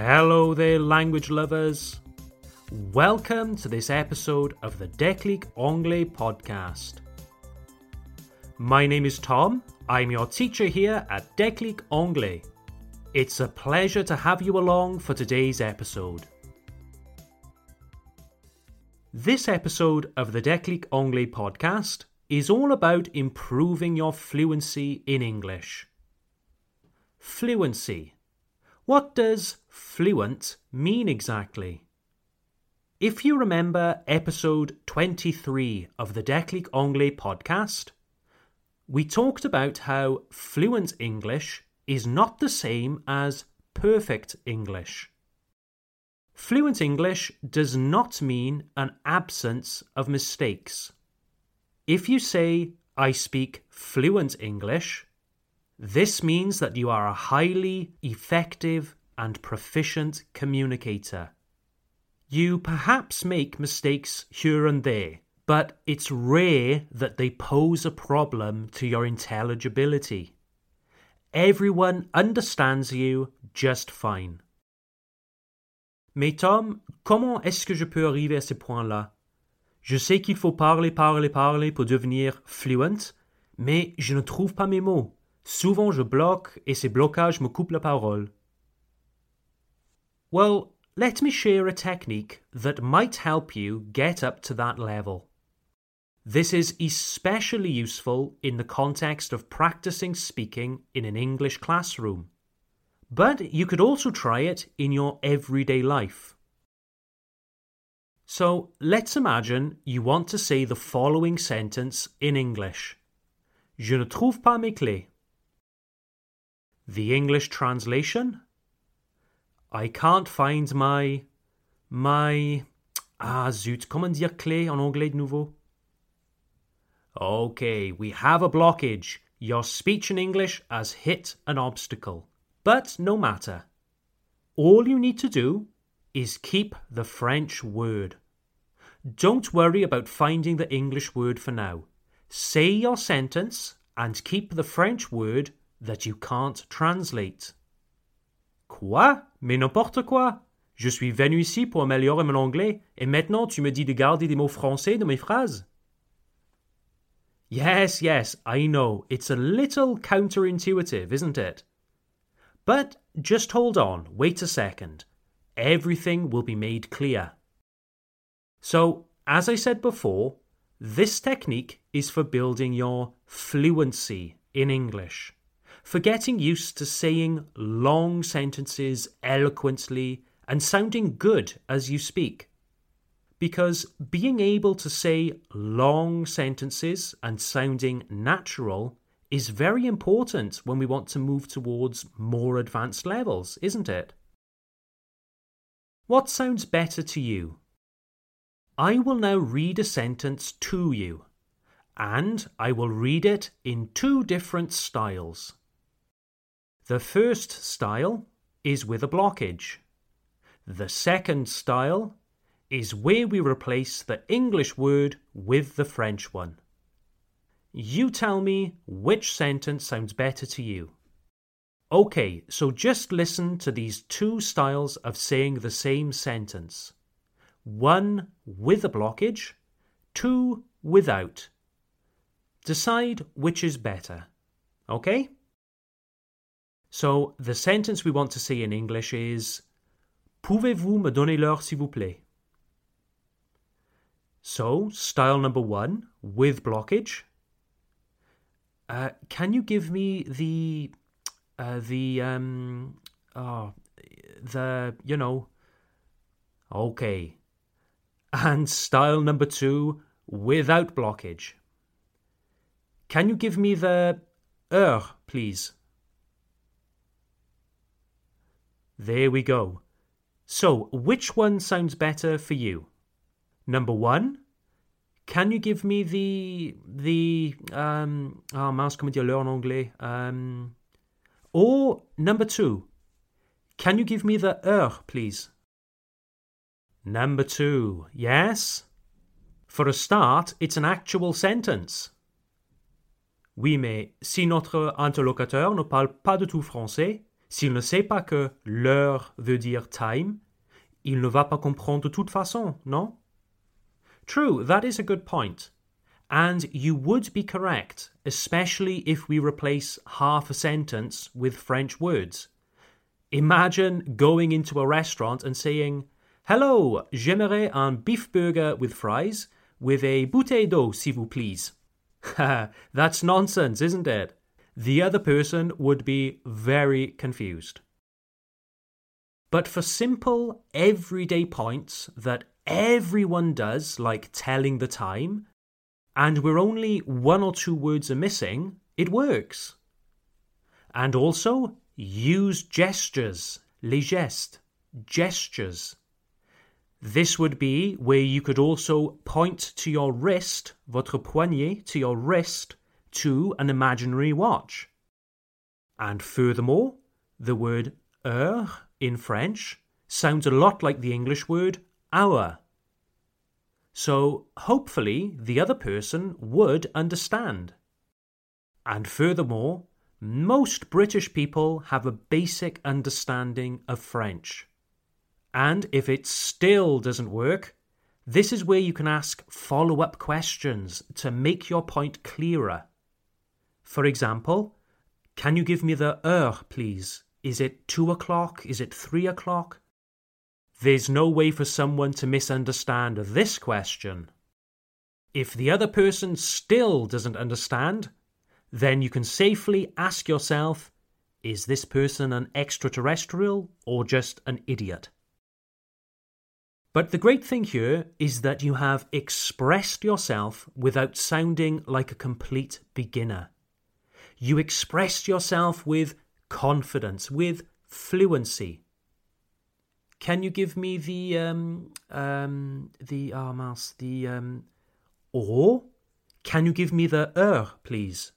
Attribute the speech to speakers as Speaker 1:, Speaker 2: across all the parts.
Speaker 1: Hello there, language lovers. Welcome to this episode of the Déclic Anglais podcast. My name is Tom. I'm your teacher here at Déclic Anglais. It's a pleasure to have you along for today's episode. This episode of the Déclic Anglais podcast is all about improving your fluency in English. Fluency. What does fluent mean exactly? If you remember episode 23 of the Déclic Anglais podcast, we talked about how fluent English is not the same as perfect English. Fluent English does not mean an absence of mistakes. If you say, I speak fluent English, this means that you are a highly effective and proficient communicator. You perhaps make mistakes here and there, but it's rare that they pose a problem to your intelligibility. Everyone understands you just fine. Mais Tom, comment est-ce que je peux arriver à ce point-là? Je sais qu'il faut parler, parler, parler pour devenir fluent, mais je ne trouve pas mes mots. Souvent je bloque et ces blocages me coupent la parole. Well, let me share a technique that might help you get up to that level. This is especially useful in the context of practicing speaking in an English classroom. But you could also try it in your everyday life. So let's imagine you want to say the following sentence in English Je ne trouve pas mes clés. The English translation I can't find my. my. Ah zut, comment dire clé en anglais de nouveau? Okay, we have a blockage. Your speech in English has hit an obstacle. But no matter. All you need to do is keep the French word. Don't worry about finding the English word for now. Say your sentence and keep the French word that you can't translate. Quoi? Mais n'importe quoi! Je suis venu ici pour améliorer mon anglais et maintenant tu me dis de garder des mots français dans mes phrases? Yes, yes, I know. It's a little counterintuitive, isn't it? But just hold on, wait a second. Everything will be made clear. So, as I said before, this technique is for building your fluency in English, for getting used to saying long sentences eloquently and sounding good as you speak. Because being able to say long sentences and sounding natural is very important when we want to move towards more advanced levels, isn't it? What sounds better to you? I will now read a sentence to you, and I will read it in two different styles. The first style is with a blockage. The second style is where we replace the English word with the French one. You tell me which sentence sounds better to you. Okay, so just listen to these two styles of saying the same sentence one with a blockage, two without. Decide which is better. Okay? So the sentence we want to say in English is Pouvez-vous me donner l'heure s'il vous plaît? So, style number one, with blockage. Uh, can you give me the uh, the um oh the you know okay and style number two without blockage can you give me the heure please there we go. So which one sounds better for you? Number one can you give me the the um oh mince comment dire en anglais um or number two can you give me the heure please? Number two yes. For a start it's an actual sentence. Oui mais si notre interlocuteur ne parle pas du tout français S'il ne sait pas que l'heure veut dire time, il ne va pas comprendre de toute façon, non? True, that is a good point. And you would be correct, especially if we replace half a sentence with French words. Imagine going into a restaurant and saying, Hello, j'aimerais un beef burger with fries, with a bouteille d'eau, s'il vous plaît. That's nonsense, isn't it? The other person would be very confused. But for simple, everyday points that everyone does, like telling the time, and we're only one or two words are missing, it works. And also, use gestures, les gestes, gestures. This would be where you could also point to your wrist, votre poignet, to your wrist, to an imaginary watch. And furthermore, the word heure in French sounds a lot like the English word hour. So hopefully the other person would understand. And furthermore, most British people have a basic understanding of French. And if it still doesn't work, this is where you can ask follow up questions to make your point clearer. For example, can you give me the heure, please? Is it two o'clock? Is it three o'clock? There's no way for someone to misunderstand this question. If the other person still doesn't understand, then you can safely ask yourself is this person an extraterrestrial or just an idiot? But the great thing here is that you have expressed yourself without sounding like a complete beginner. You expressed yourself with confidence, with fluency. Can you give me the um um the ah oh, the um or can you give me the heure, please?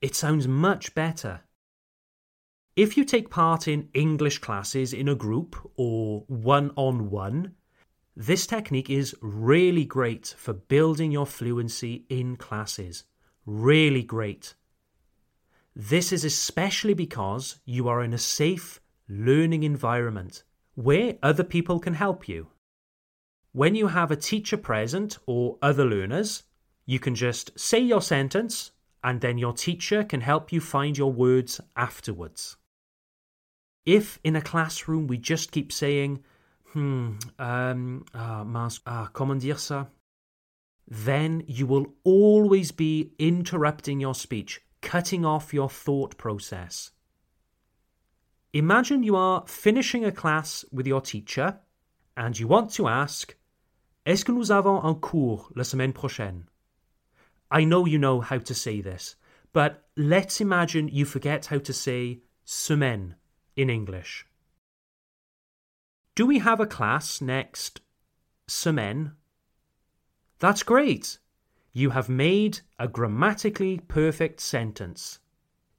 Speaker 1: It sounds much better. If you take part in English classes in a group or one on one, this technique is really great for building your fluency in classes. Really great. This is especially because you are in a safe learning environment where other people can help you. When you have a teacher present or other learners, you can just say your sentence and then your teacher can help you find your words afterwards. If in a classroom we just keep saying, hmm, um, ah, mas, ah, comment dire ça? Then you will always be interrupting your speech cutting off your thought process. Imagine you are finishing a class with your teacher and you want to ask, Est-ce que nous avons un cours la semaine prochaine? I know you know how to say this, but let's imagine you forget how to say semaine in English. Do we have a class next semaine? That's great. You have made a grammatically perfect sentence.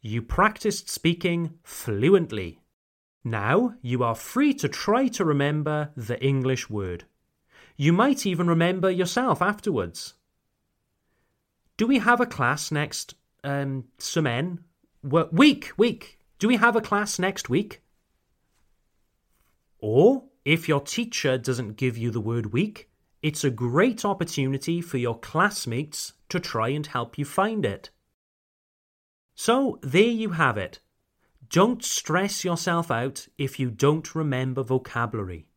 Speaker 1: You practiced speaking fluently. Now you are free to try to remember the English word. You might even remember yourself afterwards. Do we have a class next um, semaine? Week, week. Do we have a class next week? Or if your teacher doesn't give you the word week, it's a great opportunity for your classmates to try and help you find it. So, there you have it. Don't stress yourself out if you don't remember vocabulary.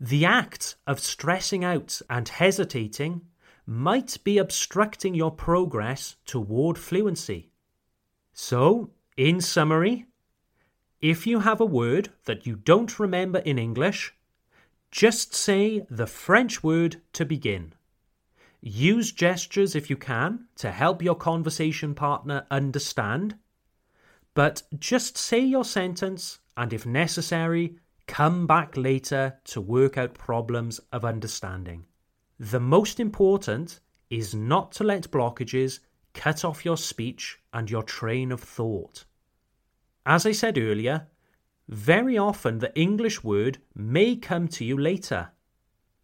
Speaker 1: The act of stressing out and hesitating might be obstructing your progress toward fluency. So, in summary, if you have a word that you don't remember in English, just say the French word to begin. Use gestures if you can to help your conversation partner understand. But just say your sentence and, if necessary, come back later to work out problems of understanding. The most important is not to let blockages cut off your speech and your train of thought. As I said earlier, very often the English word may come to you later.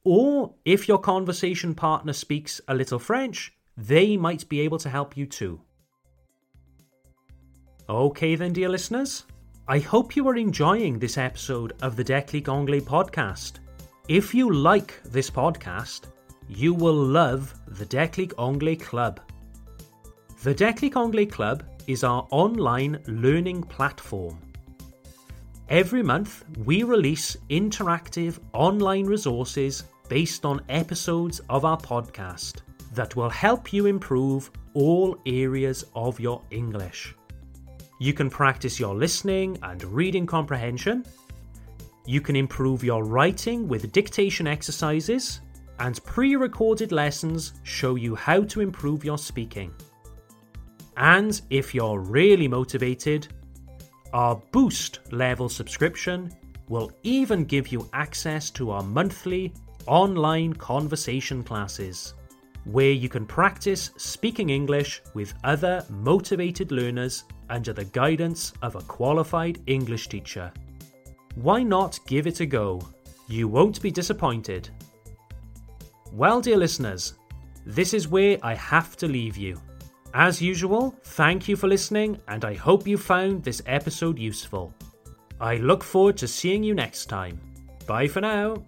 Speaker 1: Or if your conversation partner speaks a little French, they might be able to help you too. Okay, then, dear listeners, I hope you are enjoying this episode of the Declic Anglais podcast. If you like this podcast, you will love the Declic Anglais Club. The Declic Anglais Club is our online learning platform. Every month, we release interactive online resources based on episodes of our podcast that will help you improve all areas of your English. You can practice your listening and reading comprehension. You can improve your writing with dictation exercises, and pre recorded lessons show you how to improve your speaking. And if you're really motivated, our Boost level subscription will even give you access to our monthly online conversation classes, where you can practice speaking English with other motivated learners under the guidance of a qualified English teacher. Why not give it a go? You won't be disappointed. Well, dear listeners, this is where I have to leave you. As usual, thank you for listening, and I hope you found this episode useful. I look forward to seeing you next time. Bye for now.